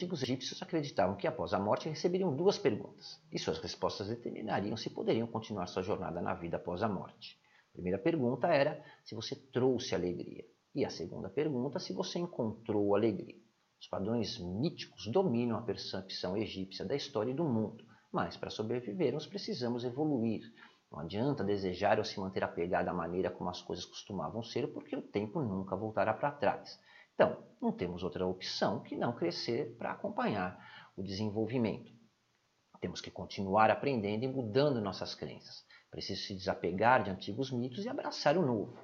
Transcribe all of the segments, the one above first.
antigos egípcios acreditavam que após a morte receberiam duas perguntas, e suas respostas determinariam se poderiam continuar sua jornada na vida após a morte. A primeira pergunta era se você trouxe alegria, e a segunda pergunta se você encontrou alegria. Os padrões míticos dominam a percepção egípcia da história e do mundo, mas para sobrevivermos precisamos evoluir. Não adianta desejar ou se manter apegado à maneira como as coisas costumavam ser, porque o tempo nunca voltará para trás. Então, não temos outra opção que não crescer para acompanhar o desenvolvimento. Temos que continuar aprendendo e mudando nossas crenças. Preciso se desapegar de antigos mitos e abraçar o novo.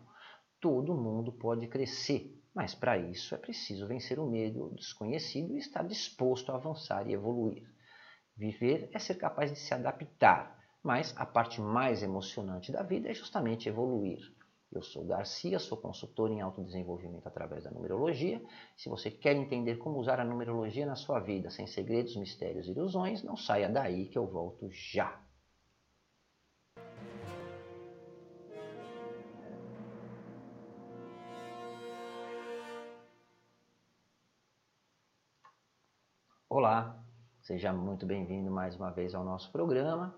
Todo mundo pode crescer, mas para isso é preciso vencer o medo, o desconhecido e estar disposto a avançar e evoluir. Viver é ser capaz de se adaptar, mas a parte mais emocionante da vida é justamente evoluir. Eu sou Garcia, sou consultor em autodesenvolvimento através da numerologia. Se você quer entender como usar a numerologia na sua vida, sem segredos, mistérios e ilusões, não saia daí que eu volto já. Olá, seja muito bem-vindo mais uma vez ao nosso programa,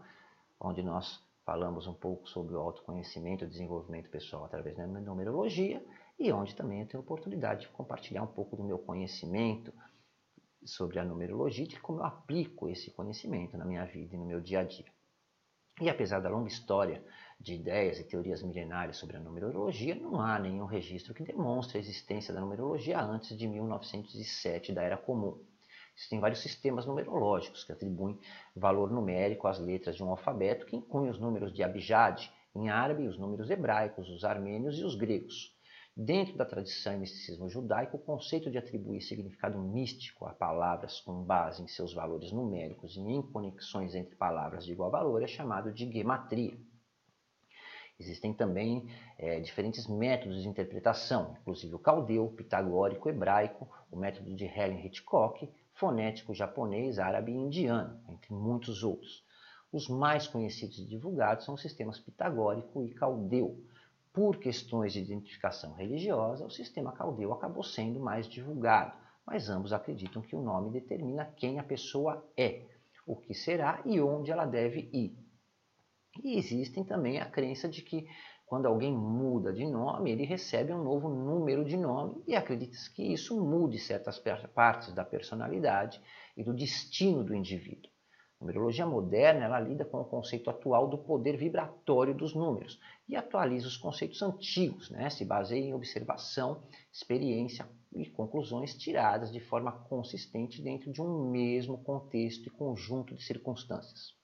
onde nós falamos um pouco sobre o autoconhecimento e desenvolvimento pessoal através da numerologia e onde também eu tenho a oportunidade de compartilhar um pouco do meu conhecimento sobre a numerologia e como eu aplico esse conhecimento na minha vida e no meu dia a dia. E apesar da longa história de ideias e teorias milenares sobre a numerologia, não há nenhum registro que demonstre a existência da numerologia antes de 1907, da Era Comum. Existem vários sistemas numerológicos que atribuem valor numérico às letras de um alfabeto que inclui os números de Abjad em árabe, os números hebraicos, os armênios e os gregos. Dentro da tradição e misticismo judaico, o conceito de atribuir significado místico a palavras com base em seus valores numéricos e em conexões entre palavras de igual valor é chamado de gematria. Existem também é, diferentes métodos de interpretação, inclusive o caldeu, o pitagórico, o hebraico, o método de Helen Hitchcock, fonético japonês, árabe e indiano, entre muitos outros. Os mais conhecidos e divulgados são os sistemas pitagórico e caldeu. Por questões de identificação religiosa, o sistema caldeu acabou sendo mais divulgado, mas ambos acreditam que o nome determina quem a pessoa é, o que será e onde ela deve ir. E existem também a crença de que quando alguém muda de nome, ele recebe um novo número de nome e acredita-se que isso mude certas partes da personalidade e do destino do indivíduo. A numerologia moderna ela lida com o conceito atual do poder vibratório dos números e atualiza os conceitos antigos, né? se baseia em observação, experiência e conclusões tiradas de forma consistente dentro de um mesmo contexto e conjunto de circunstâncias.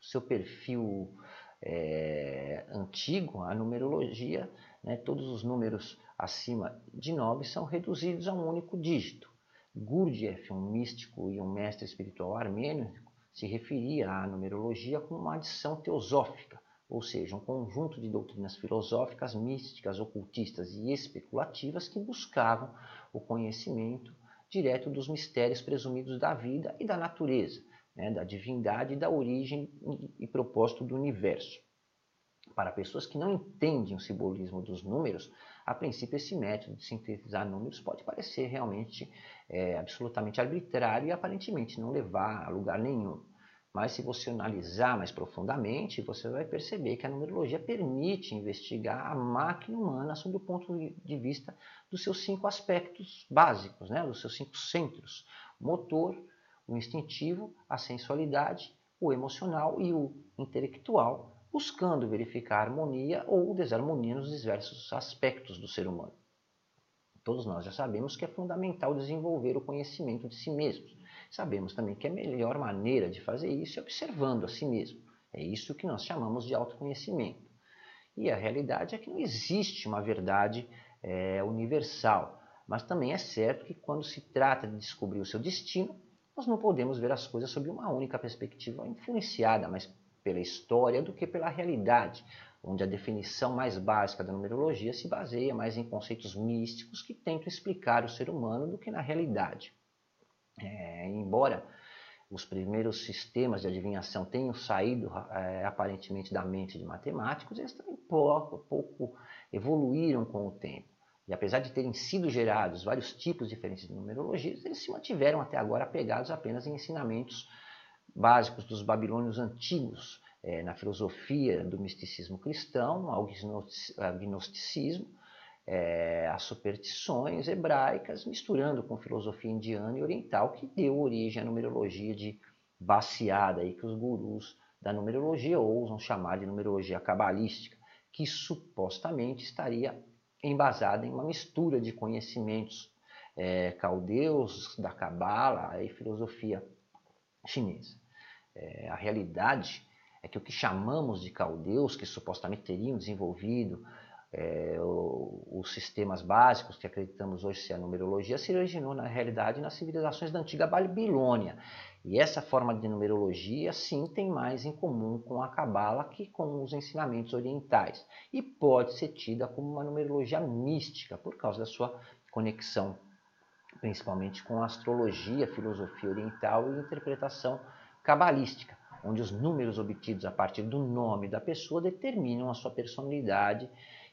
Seu perfil é, antigo, a numerologia, né, todos os números acima de 9 são reduzidos a um único dígito. Gurdjieff, um místico e um mestre espiritual armênio, se referia à numerologia como uma adição teosófica, ou seja, um conjunto de doutrinas filosóficas, místicas, ocultistas e especulativas que buscavam o conhecimento direto dos mistérios presumidos da vida e da natureza, né, da divindade, da origem e propósito do universo. Para pessoas que não entendem o simbolismo dos números, a princípio esse método de sintetizar números pode parecer realmente é, absolutamente arbitrário e aparentemente não levar a lugar nenhum. Mas se você analisar mais profundamente, você vai perceber que a numerologia permite investigar a máquina humana sob o ponto de vista dos seus cinco aspectos básicos, né? dos seus cinco centros: motor, o instintivo, a sensualidade, o emocional e o intelectual, buscando verificar harmonia ou desarmonia nos diversos aspectos do ser humano. Todos nós já sabemos que é fundamental desenvolver o conhecimento de si mesmos. Sabemos também que a melhor maneira de fazer isso é observando a si mesmo. É isso que nós chamamos de autoconhecimento. E a realidade é que não existe uma verdade é, universal, mas também é certo que quando se trata de descobrir o seu destino, nós não podemos ver as coisas sob uma única perspectiva influenciada mais pela história do que pela realidade, onde a definição mais básica da numerologia se baseia mais em conceitos místicos que tentam explicar o ser humano do que na realidade. É, embora os primeiros sistemas de adivinhação tenham saído é, aparentemente da mente de matemáticos, eles também pouco, pouco evoluíram com o tempo. E apesar de terem sido gerados vários tipos diferentes de numerologias, eles se mantiveram até agora apegados apenas em ensinamentos básicos dos babilônios antigos, é, na filosofia do misticismo cristão, ao gnosticismo, é, as superstições hebraicas, misturando com filosofia indiana e oriental, que deu origem à numerologia de baseada, aí, que os gurus da numerologia ousam chamar de numerologia cabalística, que supostamente estaria embasada em uma mistura de conhecimentos é, caldeus, da cabala e filosofia chinesa. É, a realidade é que o que chamamos de caldeus, que supostamente teriam desenvolvido é, os sistemas básicos que acreditamos hoje ser a numerologia, se originou na realidade nas civilizações da antiga Babilônia. E essa forma de numerologia, sim, tem mais em comum com a Cabala que com os ensinamentos orientais. E pode ser tida como uma numerologia mística, por causa da sua conexão, principalmente com a astrologia, filosofia oriental e interpretação cabalística onde os números obtidos a partir do nome da pessoa determinam a sua personalidade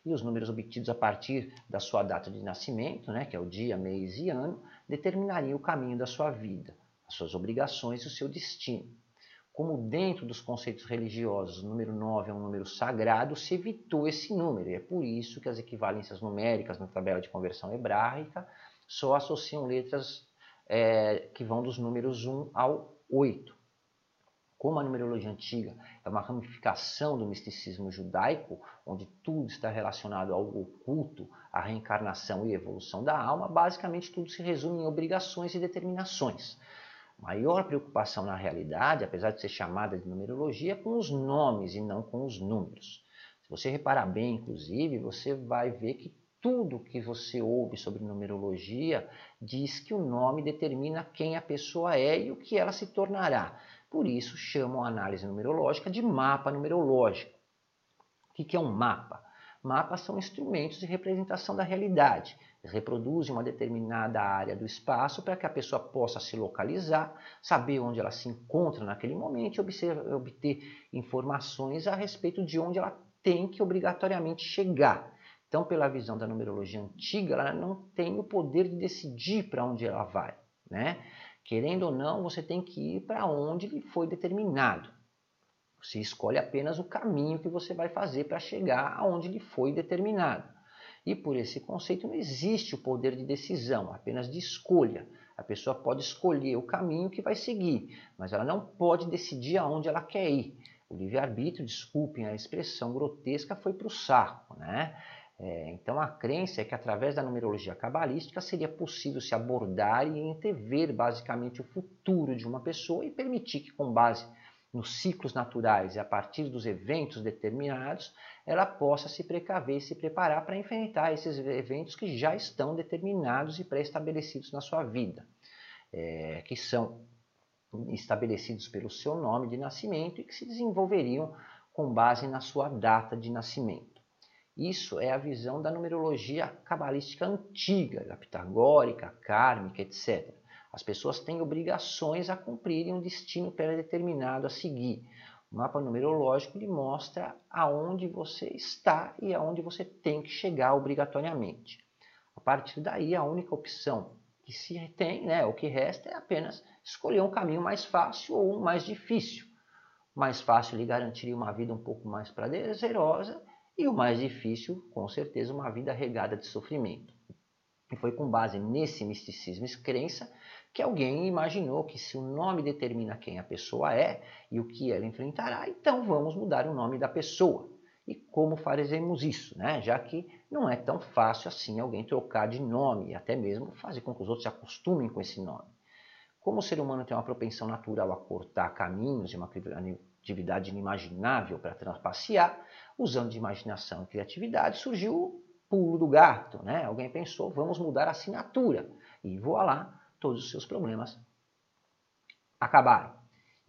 e os números obtidos a partir da sua data de nascimento, né, que é o dia, mês e ano, determinariam o caminho da sua vida, as suas obrigações e o seu destino. Como dentro dos conceitos religiosos o número 9 é um número sagrado, se evitou esse número. E é por isso que as equivalências numéricas na tabela de conversão hebraica só associam letras é, que vão dos números 1 ao 8. Como a numerologia antiga é uma ramificação do misticismo judaico, onde tudo está relacionado ao oculto, à reencarnação e evolução da alma, basicamente tudo se resume em obrigações e determinações. Maior preocupação na realidade, apesar de ser chamada de numerologia, é com os nomes e não com os números. Se você reparar bem, inclusive, você vai ver que tudo que você ouve sobre numerologia diz que o nome determina quem a pessoa é e o que ela se tornará. Por isso chamam a análise numerológica de mapa numerológico. O que é um mapa? Mapas são instrumentos de representação da realidade. reproduzem uma determinada área do espaço para que a pessoa possa se localizar, saber onde ela se encontra naquele momento e obter informações a respeito de onde ela tem que obrigatoriamente chegar. Então, pela visão da numerologia antiga, ela não tem o poder de decidir para onde ela vai. Né? Querendo ou não, você tem que ir para onde foi determinado. Você escolhe apenas o caminho que você vai fazer para chegar aonde lhe foi determinado. E por esse conceito não existe o poder de decisão, apenas de escolha. A pessoa pode escolher o caminho que vai seguir, mas ela não pode decidir aonde ela quer ir. O livre-arbítrio, desculpem a expressão grotesca, foi para o saco. Né? É, então a crença é que através da numerologia cabalística seria possível se abordar e entrever basicamente o futuro de uma pessoa e permitir que com base nos ciclos naturais e a partir dos eventos determinados, ela possa se precaver e se preparar para enfrentar esses eventos que já estão determinados e pré-estabelecidos na sua vida, é, que são estabelecidos pelo seu nome de nascimento e que se desenvolveriam com base na sua data de nascimento. Isso é a visão da numerologia cabalística antiga, da pitagórica, kármica, etc. As pessoas têm obrigações a cumprirem um destino pré-determinado a seguir. O mapa numerológico lhe mostra aonde você está e aonde você tem que chegar obrigatoriamente. A partir daí, a única opção que se tem, né, o que resta é apenas escolher um caminho mais fácil ou um mais difícil. mais fácil lhe garantiria uma vida um pouco mais prazerosa e o mais difícil, com certeza, uma vida regada de sofrimento. E foi com base nesse misticismo e crença que alguém imaginou que se o nome determina quem a pessoa é e o que ela enfrentará, então vamos mudar o nome da pessoa. E como faremos isso, né? já que não é tão fácil assim alguém trocar de nome e até mesmo fazer com que os outros se acostumem com esse nome. Como o ser humano tem uma propensão natural a cortar caminhos e uma atividade inimaginável para trapacear, usando de imaginação e criatividade, surgiu o pulo do gato. Né? Alguém pensou, vamos mudar a assinatura. E voa lá, todos os seus problemas acabaram.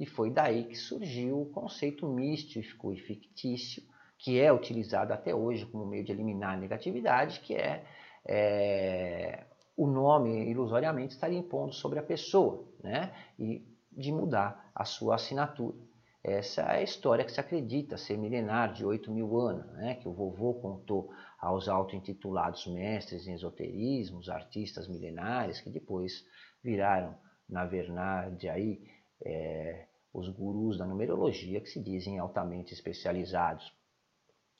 E foi daí que surgiu o conceito místico e fictício, que é utilizado até hoje como meio de eliminar a negatividade, que é, é o nome ilusoriamente estaria impondo sobre a pessoa, né? E de mudar a sua assinatura. essa é a história que se acredita ser milenar de 8 mil anos, né? que o vovô contou aos auto-intitulados mestres em esoterismo, artistas milenares, que depois viraram, na verdade, aí, é, os gurus da numerologia que se dizem altamente especializados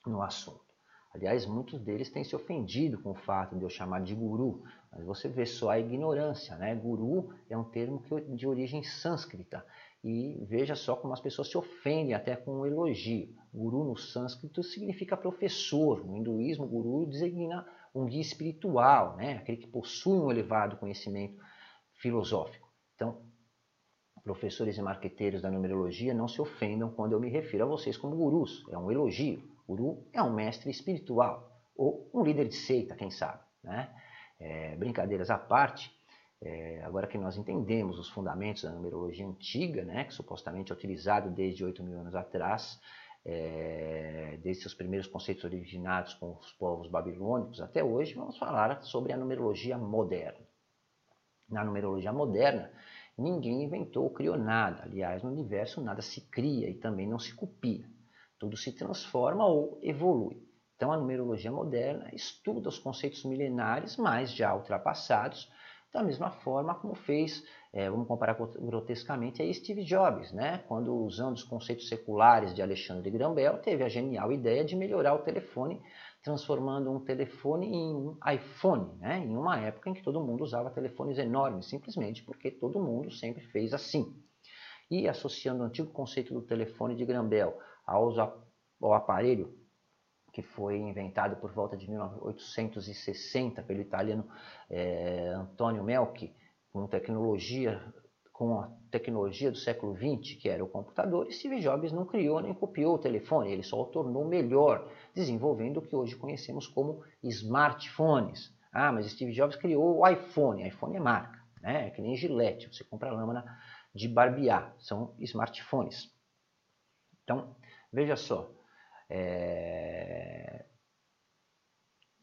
no assunto. Aliás, muitos deles têm se ofendido com o fato de eu chamar de guru, mas você vê só a ignorância, né? Guru é um termo de origem sânscrita e veja só como as pessoas se ofendem até com um elogio. Guru no sânscrito significa professor, no hinduísmo, guru designa um guia espiritual, né? aquele que possui um elevado conhecimento filosófico. Então, professores e marqueteiros da numerologia não se ofendam quando eu me refiro a vocês como gurus, é um elogio. Guru é um mestre espiritual ou um líder de seita, quem sabe. Né? É, brincadeiras à parte, é, agora que nós entendemos os fundamentos da numerologia antiga, né, que supostamente é utilizado desde 8 mil anos atrás, é, desde seus primeiros conceitos originados com os povos babilônicos até hoje, vamos falar sobre a numerologia moderna. Na numerologia moderna, ninguém inventou ou criou nada. Aliás, no universo nada se cria e também não se copia. Tudo se transforma ou evolui. Então, a numerologia moderna estuda os conceitos milenares, mas já ultrapassados, da mesma forma como fez, é, vamos comparar grotescamente, a Steve Jobs, né? quando, usando os conceitos seculares de Alexandre Graham Bell, teve a genial ideia de melhorar o telefone, transformando um telefone em um iPhone, né? em uma época em que todo mundo usava telefones enormes, simplesmente porque todo mundo sempre fez assim. E associando o antigo conceito do telefone de Graham Bell ao aparelho que foi inventado por volta de 1860 pelo italiano é, Antonio Melchi, com tecnologia com a tecnologia do século XX, que era o computador, e Steve Jobs não criou nem copiou o telefone, ele só o tornou melhor, desenvolvendo o que hoje conhecemos como smartphones. Ah, mas Steve Jobs criou o iPhone, iPhone é marca, né? é que nem Gillette, você compra lâmina de barbear, são smartphones. Então, veja só, é...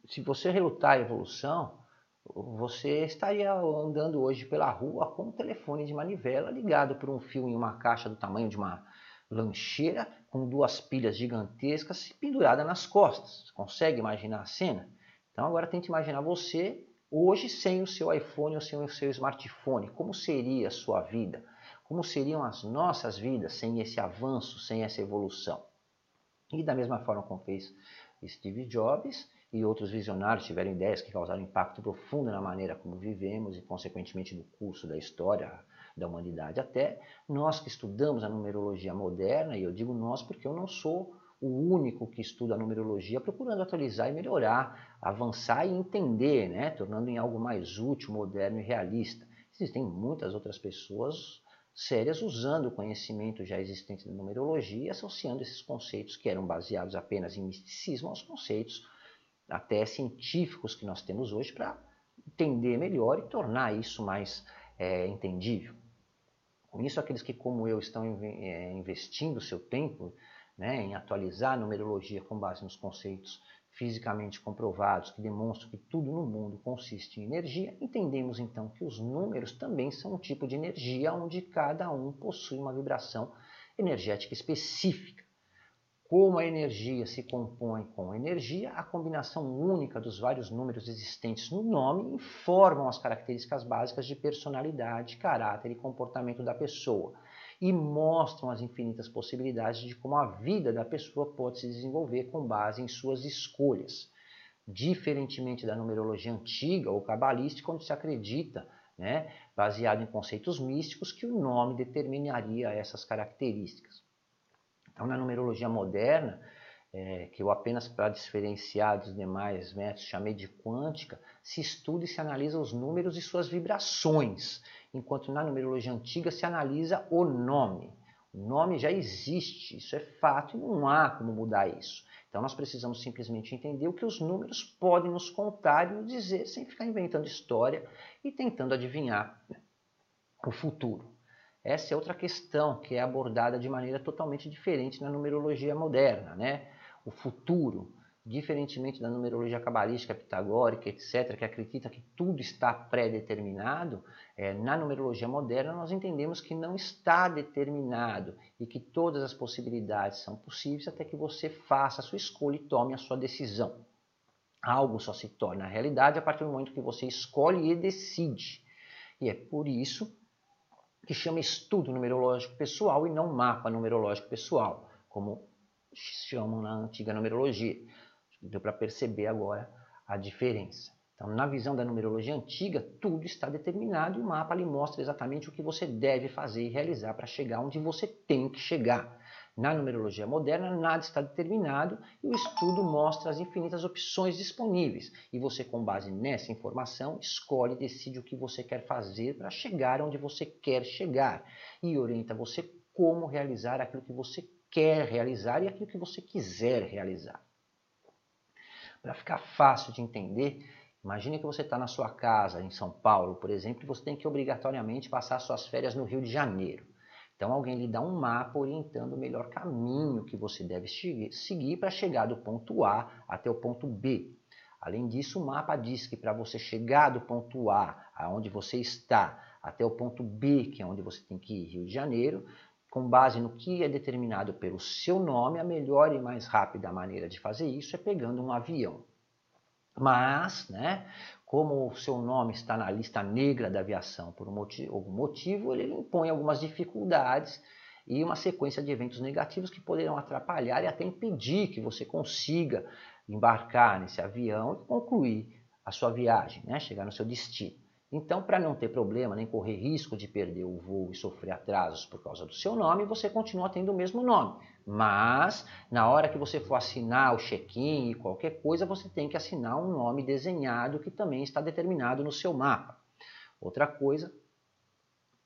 Se você relutar a evolução, você estaria andando hoje pela rua com um telefone de manivela ligado por um fio em uma caixa do tamanho de uma lancheira com duas pilhas gigantescas penduradas nas costas. Consegue imaginar a cena? Então agora tente imaginar você hoje sem o seu iPhone ou sem o seu smartphone. Como seria a sua vida? Como seriam as nossas vidas sem esse avanço, sem essa evolução? E da mesma forma como fez Steve Jobs e outros visionários tiveram ideias que causaram impacto profundo na maneira como vivemos e, consequentemente, no curso da história da humanidade. Até nós que estudamos a numerologia moderna, e eu digo nós porque eu não sou o único que estuda a numerologia procurando atualizar e melhorar, avançar e entender, né? tornando em algo mais útil, moderno e realista. Existem muitas outras pessoas sérias usando o conhecimento já existente da numerologia, associando esses conceitos que eram baseados apenas em misticismo aos conceitos até científicos que nós temos hoje para entender melhor e tornar isso mais é, entendível. Com isso, aqueles que, como eu, estão é, investindo seu tempo né, em atualizar a numerologia com base nos conceitos fisicamente comprovados que demonstram que tudo no mundo consiste em energia, entendemos então que os números também são um tipo de energia onde cada um possui uma vibração energética específica. Como a energia se compõe com energia, a combinação única dos vários números existentes no nome informam as características básicas de personalidade, caráter e comportamento da pessoa e mostram as infinitas possibilidades de como a vida da pessoa pode se desenvolver com base em suas escolhas. Diferentemente da numerologia antiga ou cabalística, onde se acredita, né, baseado em conceitos místicos, que o nome determinaria essas características. Então, na numerologia moderna, é, que eu apenas para diferenciar dos demais métodos chamei de quântica, se estuda e se analisa os números e suas vibrações enquanto na numerologia antiga se analisa o nome. O nome já existe, isso é fato e não há como mudar isso. Então nós precisamos simplesmente entender o que os números podem nos contar e nos dizer sem ficar inventando história e tentando adivinhar o futuro. Essa é outra questão que é abordada de maneira totalmente diferente na numerologia moderna, né? O futuro. diferentemente da numerologia cabalística, pitagórica, etc., que acredita que tudo está pré-determinado, é, na numerologia moderna nós entendemos que não está determinado e que todas as possibilidades são possíveis até que você faça a sua escolha e tome a sua decisão. Algo só se torna realidade a partir do momento que você escolhe e decide. E é por isso que chama estudo numerológico pessoal e não mapa numerológico pessoal, como chamam na antiga numerologia. Deu para perceber agora a diferença. Então, na visão da numerologia antiga, tudo está determinado e o mapa lhe mostra exatamente o que você deve fazer e realizar para chegar onde você tem que chegar. Na numerologia moderna, nada está determinado e o estudo mostra as infinitas opções disponíveis. E você, com base nessa informação, escolhe e decide o que você quer fazer para chegar onde você quer chegar e orienta você como realizar aquilo que você quer realizar e aquilo que você quiser realizar. Para ficar fácil de entender, imagine que você está na sua casa em São Paulo, por exemplo, e você tem que obrigatoriamente passar suas férias no Rio de Janeiro. Então alguém lhe dá um mapa orientando o melhor caminho que você deve seguir para chegar do ponto A até o ponto B. Além disso, o mapa diz que para você chegar do ponto A, aonde você está, até o ponto B, que é onde você tem que ir, Rio de Janeiro, com base no que é determinado pelo seu nome, a melhor e mais rápida maneira de fazer isso é pegando um avião. Mas, né, como o seu nome está na lista negra da aviação por um motivo, algum motivo, ele impõe algumas dificuldades e uma sequência de eventos negativos que poderão atrapalhar e até impedir que você consiga embarcar nesse avião e concluir a sua viagem, né? chegar no seu destino. Então, para não ter problema, nem correr risco de perder o voo e sofrer atrasos por causa do seu nome, você continua tendo o mesmo nome. Mas, na hora que você for assinar o check-in e qualquer coisa, você tem que assinar um nome desenhado que também está determinado no seu mapa. Outra coisa,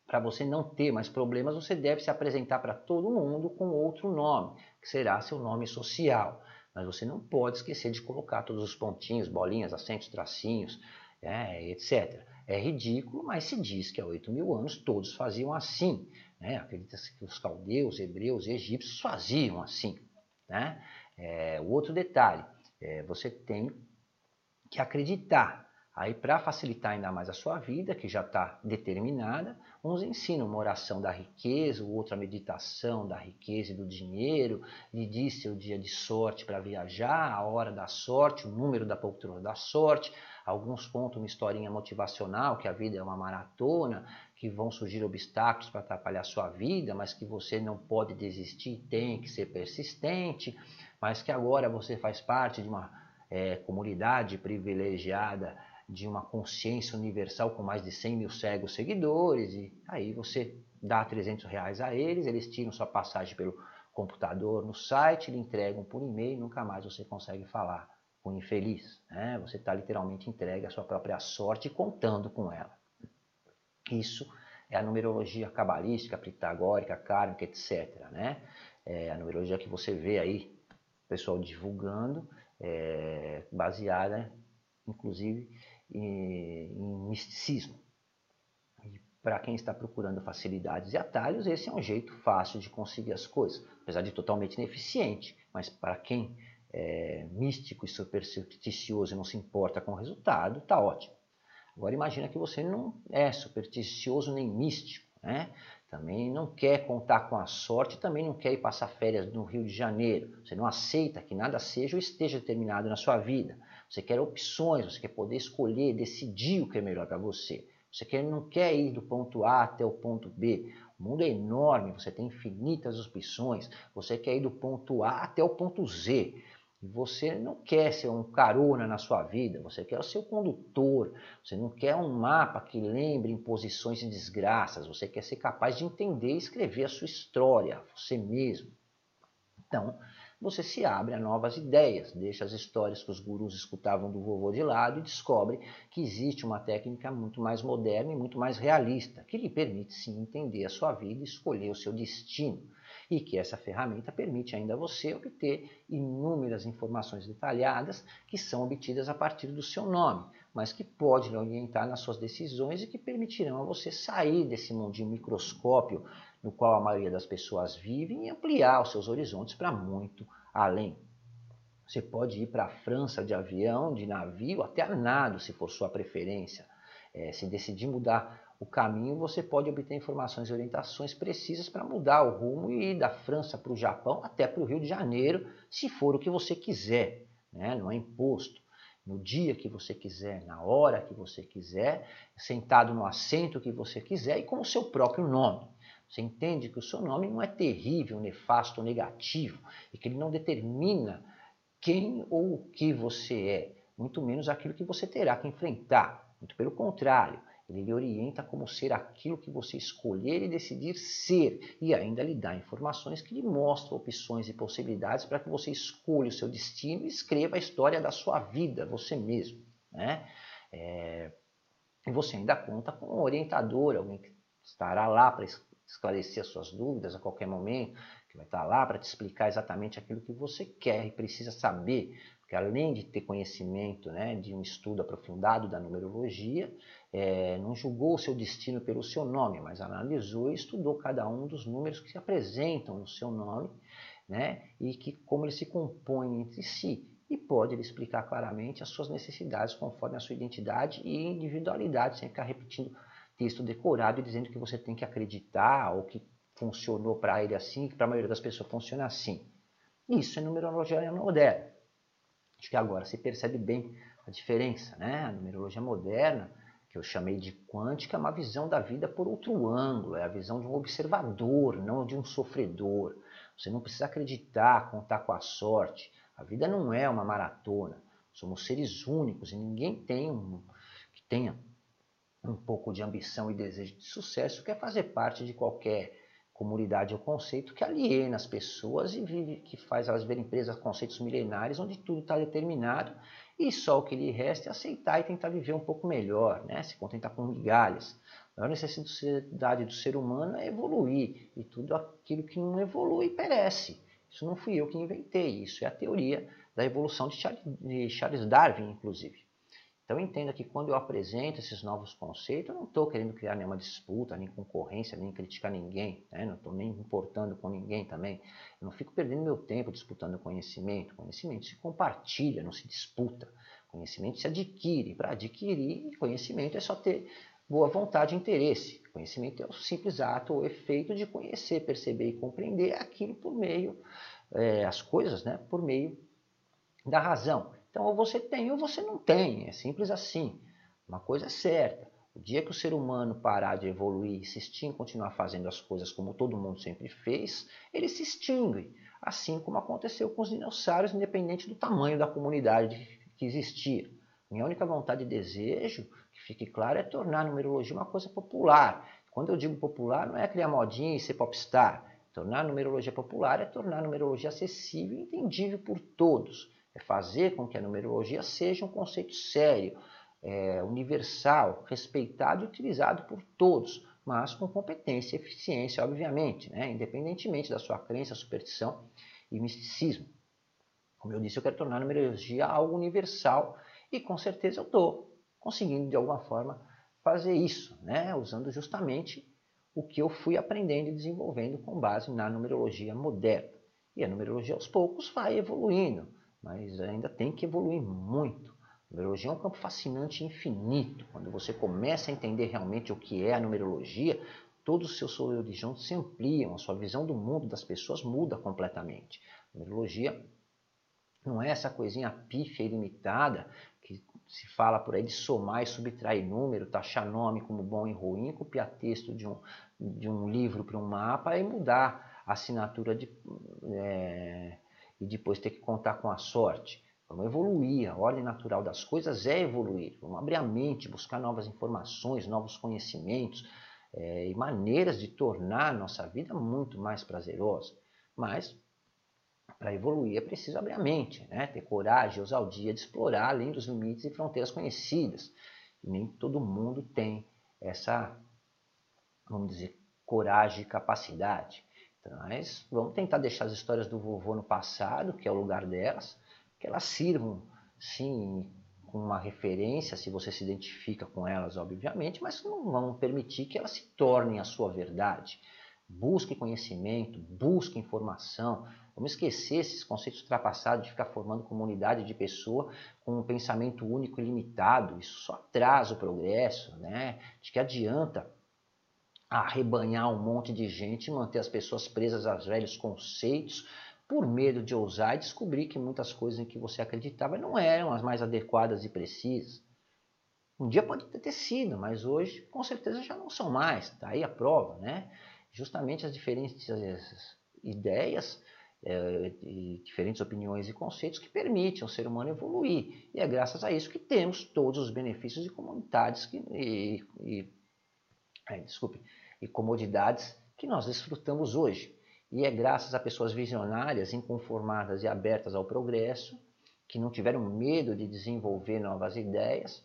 para você não ter mais problemas, você deve se apresentar para todo mundo com outro nome, que será seu nome social. Mas você não pode esquecer de colocar todos os pontinhos, bolinhas, acentos, tracinhos, é, etc. É ridículo, mas se diz que há 8 mil anos todos faziam assim. Né? Acredita-se que os caldeus, hebreus e egípcios faziam assim. Né? É, o outro detalhe, é, você tem que acreditar. Aí, para facilitar ainda mais a sua vida, que já está determinada, uns ensinam uma oração da riqueza, o outro a meditação da riqueza e do dinheiro, lhe diz seu dia de sorte para viajar, a hora da sorte, o número da poltrona da sorte, Alguns contam uma historinha motivacional, que a vida é uma maratona, que vão surgir obstáculos para atrapalhar a sua vida, mas que você não pode desistir, tem que ser persistente, mas que agora você faz parte de uma é, comunidade privilegiada, de uma consciência universal com mais de 100 mil cegos seguidores, e aí você dá 300 reais a eles, eles tiram sua passagem pelo computador no site, lhe entregam por e-mail, nunca mais você consegue falar o infeliz. Né? Você está literalmente entregue à sua própria sorte contando com ela. Isso é a numerologia cabalística, pitagórica, kármica, etc. Né? É a numerologia que você vê aí o pessoal divulgando, é, baseada inclusive em, em misticismo. Para quem está procurando facilidades e atalhos, esse é um jeito fácil de conseguir as coisas, apesar de totalmente ineficiente. Mas para quem é, místico e supersticioso e não se importa com o resultado, tá ótimo. Agora imagina que você não é supersticioso nem místico, né? Também não quer contar com a sorte, também não quer ir passar férias no Rio de Janeiro. Você não aceita que nada seja ou esteja determinado na sua vida. Você quer opções, você quer poder escolher, decidir o que é melhor para você. Você quer, não quer ir do ponto A até o ponto B. O mundo é enorme, você tem infinitas opções. Você quer ir do ponto A até o ponto Z. Você não quer ser um carona na sua vida, você quer o seu condutor, você não quer um mapa que lembre imposições e desgraças, você quer ser capaz de entender e escrever a sua história, você mesmo. Então, você se abre a novas ideias, deixa as histórias que os gurus escutavam do vovô de lado e descobre que existe uma técnica muito mais moderna e muito mais realista, que lhe permite sim entender a sua vida e escolher o seu destino e que essa ferramenta permite ainda você obter inúmeras informações detalhadas que são obtidas a partir do seu nome, mas que pode lhe orientar nas suas decisões e que permitirão a você sair desse mundinho microscópio no qual a maioria das pessoas vivem e ampliar os seus horizontes para muito além. Você pode ir para a França de avião, de navio, até a nado, se for sua preferência. É, se decidir mudar o caminho, você pode obter informações e orientações precisas para mudar o rumo e ir da França para o Japão até para o Rio de Janeiro, se for o que você quiser. Né? Não é imposto. No dia que você quiser, na hora que você quiser, sentado no assento que você quiser e com o seu próprio nome. Você entende que o seu nome não é terrível, nefasto, negativo e que ele não determina quem ou o que você é, muito menos aquilo que você terá que enfrentar. Muito pelo contrário, ele lhe orienta como ser aquilo que você escolher e decidir ser, e ainda lhe dá informações que lhe mostram opções e possibilidades para que você escolha o seu destino e escreva a história da sua vida, você mesmo. Né? É... E você ainda conta com um orientador, alguém que estará lá para esclarecer as suas dúvidas a qualquer momento, que vai estar lá para te explicar exatamente aquilo que você quer e precisa saber porque além de ter conhecimento né, de um estudo aprofundado da numerologia, é, não julgou o seu destino pelo seu nome, mas analisou e estudou cada um dos números que se apresentam no seu nome né, e que, como eles se compõem entre si. E pode ele explicar claramente as suas necessidades conforme a sua identidade e individualidade, sem ficar repetindo texto decorado e dizendo que você tem que acreditar ou que funcionou para ele assim, que para a maioria das pessoas funciona assim. Isso é numerologia moderna. Acho que agora se percebe bem a diferença, né? A numerologia moderna, que eu chamei de quântica, é uma visão da vida por outro ângulo, é a visão de um observador, não de um sofredor. Você não precisa acreditar, contar com a sorte. A vida não é uma maratona. Somos seres únicos e ninguém tem um, que tenha um pouco de ambição e desejo de sucesso quer fazer parte de qualquer Comunidade é o conceito que aliena as pessoas e vive, que faz elas verem presas a conceitos milenares onde tudo está determinado e só o que lhe resta é aceitar e tentar viver um pouco melhor, né? se contentar com migalhas. A maior necessidade do ser humano é evoluir e tudo aquilo que não evolui perece. Isso não fui eu que inventei, isso é a teoria da evolução de Charles Darwin, inclusive. Então entenda que quando eu apresento esses novos conceitos, eu não estou querendo criar nenhuma disputa, nem concorrência, nem criticar ninguém, né? não estou nem importando com ninguém também. Eu não fico perdendo meu tempo disputando conhecimento. Conhecimento se compartilha, não se disputa. Conhecimento se adquire. Para adquirir conhecimento é só ter boa vontade e interesse. Conhecimento é o simples ato ou efeito de conhecer, perceber e compreender aquilo por meio, é, as coisas, né? por meio da razão. Então, ou você tem ou você não tem. É simples assim. Uma coisa é certa. O dia que o ser humano parar de evoluir, insistir em continuar fazendo as coisas como todo mundo sempre fez, ele se extingue. Assim como aconteceu com os dinossauros, independente do tamanho da comunidade que existia. Minha única vontade e desejo, que fique claro, é tornar a numerologia uma coisa popular. Quando eu digo popular, não é criar modinha e ser popstar. Tornar a numerologia popular é tornar a numerologia acessível e entendível por todos é fazer com que a numerologia seja um conceito sério, é, universal, respeitado e utilizado por todos, mas com competência e eficiência, obviamente, né? independentemente da sua crença, superstição e misticismo. Como eu disse, eu quero tornar a numerologia algo universal e com certeza eu estou conseguindo de alguma forma fazer isso, né? usando justamente o que eu fui aprendendo e desenvolvendo com base na numerologia moderna. E a numerologia aos poucos vai evoluindo mas ainda tem que evoluir muito. A numerologia é um campo fascinante infinito. Quando você começa a entender realmente o que é a numerologia, todos os seus horizontes se ampliam, a sua visão do mundo das pessoas muda completamente. A numerologia não é essa coisinha pífia e limitada que se fala por aí de somar e subtrair número, taxar nome como bom e ruim, copiar texto de um, de um livro para um mapa e mudar a assinatura de, é, e depois ter que contar com a sorte. Vamos evoluir, a ordem natural das coisas é evoluir. Vamos abrir a mente, buscar novas informações, novos conhecimentos é, e maneiras de tornar a nossa vida muito mais prazerosa. Mas, para evoluir, é preciso abrir a mente, né? ter coragem, ousadia de explorar além dos limites e fronteiras conhecidas. E nem todo mundo tem essa, vamos dizer, coragem e capacidade. Mas vamos tentar deixar as histórias do vovô no passado, que é o lugar delas, que elas sirvam, sim, com uma referência, se você se identifica com elas, obviamente, mas não vamos permitir que elas se tornem a sua verdade. Busque conhecimento, busque informação. Vamos esquecer esses conceitos ultrapassados de ficar formando comunidade de pessoa com um pensamento único e limitado. Isso só atrasa o progresso, né? De que adianta arrebanhar um monte de gente manter as pessoas presas aos velhos conceitos por medo de ousar e descobrir que muitas coisas em que você acreditava não eram as mais adequadas e precisas. Um dia pode ter sido, mas hoje com certeza já não são mais. Está aí a prova, né? justamente as diferentes ideias é, diferentes opiniões e conceitos que permitem ao ser humano evoluir. E é graças a isso que temos todos os benefícios e comunidades que, e, e é, desculpe, e comodidades que nós desfrutamos hoje. E é graças a pessoas visionárias, inconformadas e abertas ao progresso, que não tiveram medo de desenvolver novas ideias,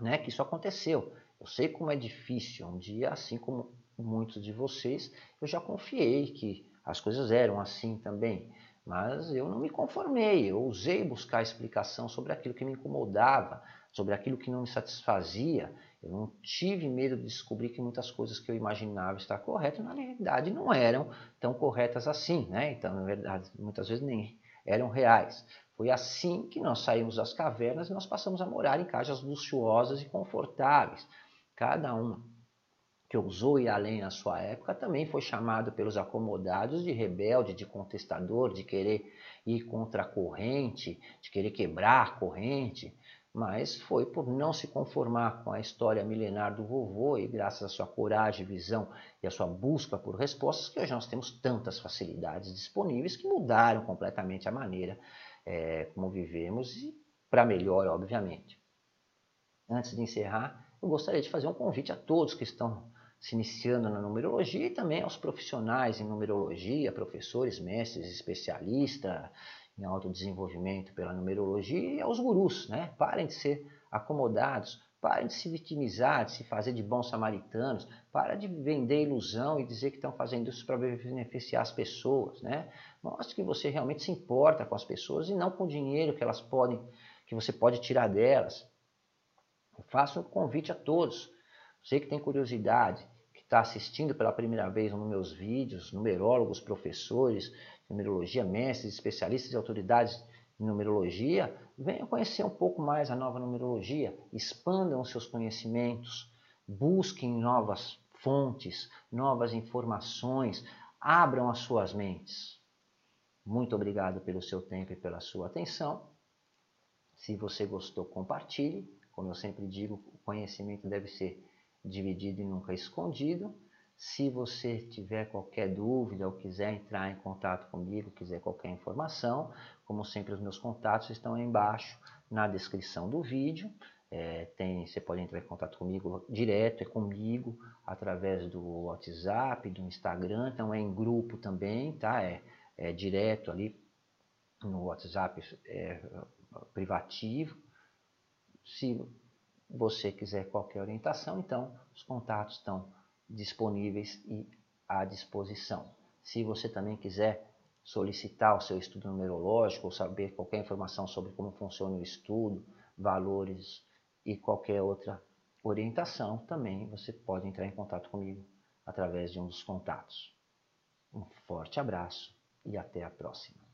né, que isso aconteceu. Eu sei como é difícil um dia, assim como muitos de vocês, eu já confiei que as coisas eram assim também. Mas eu não me conformei, eu ousei buscar explicação sobre aquilo que me incomodava, sobre aquilo que não me satisfazia. Eu não tive medo de descobrir que muitas coisas que eu imaginava estar corretas, na realidade, não eram tão corretas assim, né? Então, na verdade, muitas vezes nem eram reais. Foi assim que nós saímos das cavernas e nós passamos a morar em casas luxuosas e confortáveis. Cada um que ousou ir além na sua época, também foi chamado pelos acomodados de rebelde, de contestador, de querer ir contra a corrente, de querer quebrar a corrente, mas foi por não se conformar com a história milenar do vovô e graças à sua coragem, visão e à sua busca por respostas que hoje nós temos tantas facilidades disponíveis que mudaram completamente a maneira é, como vivemos e para melhor, obviamente. Antes de encerrar, eu gostaria de fazer um convite a todos que estão se iniciando na numerologia e também aos profissionais em numerologia, professores, mestres, especialistas em autodesenvolvimento pela numerologia e aos gurus, né? Parem de ser acomodados, parem de se vitimizar, de se fazer de bons samaritanos, para de vender ilusão e dizer que estão fazendo isso para beneficiar as pessoas, né? Mostre que você realmente se importa com as pessoas e não com o dinheiro que elas podem, que você pode tirar delas. Eu faço um convite a todos. Você que tem curiosidade, está assistindo pela primeira vez nos meus vídeos, numerólogos, professores, numerologia, mestres, especialistas e autoridades em numerologia, venham conhecer um pouco mais a nova numerologia, expandam seus conhecimentos, busquem novas fontes, novas informações, abram as suas mentes. Muito obrigado pelo seu tempo e pela sua atenção. Se você gostou, compartilhe. Como eu sempre digo, o conhecimento deve ser dividido e nunca escondido. Se você tiver qualquer dúvida ou quiser entrar em contato comigo, quiser qualquer informação, como sempre os meus contatos estão aí embaixo na descrição do vídeo. É, tem, você pode entrar em contato comigo direto, é comigo, através do WhatsApp, do Instagram, então é em grupo também, tá? É, é direto ali no WhatsApp é, privativo. Se você quiser qualquer orientação, então os contatos estão disponíveis e à disposição. Se você também quiser solicitar o seu estudo numerológico ou saber qualquer informação sobre como funciona o estudo, valores e qualquer outra orientação, também você pode entrar em contato comigo através de um dos contatos. Um forte abraço e até a próxima.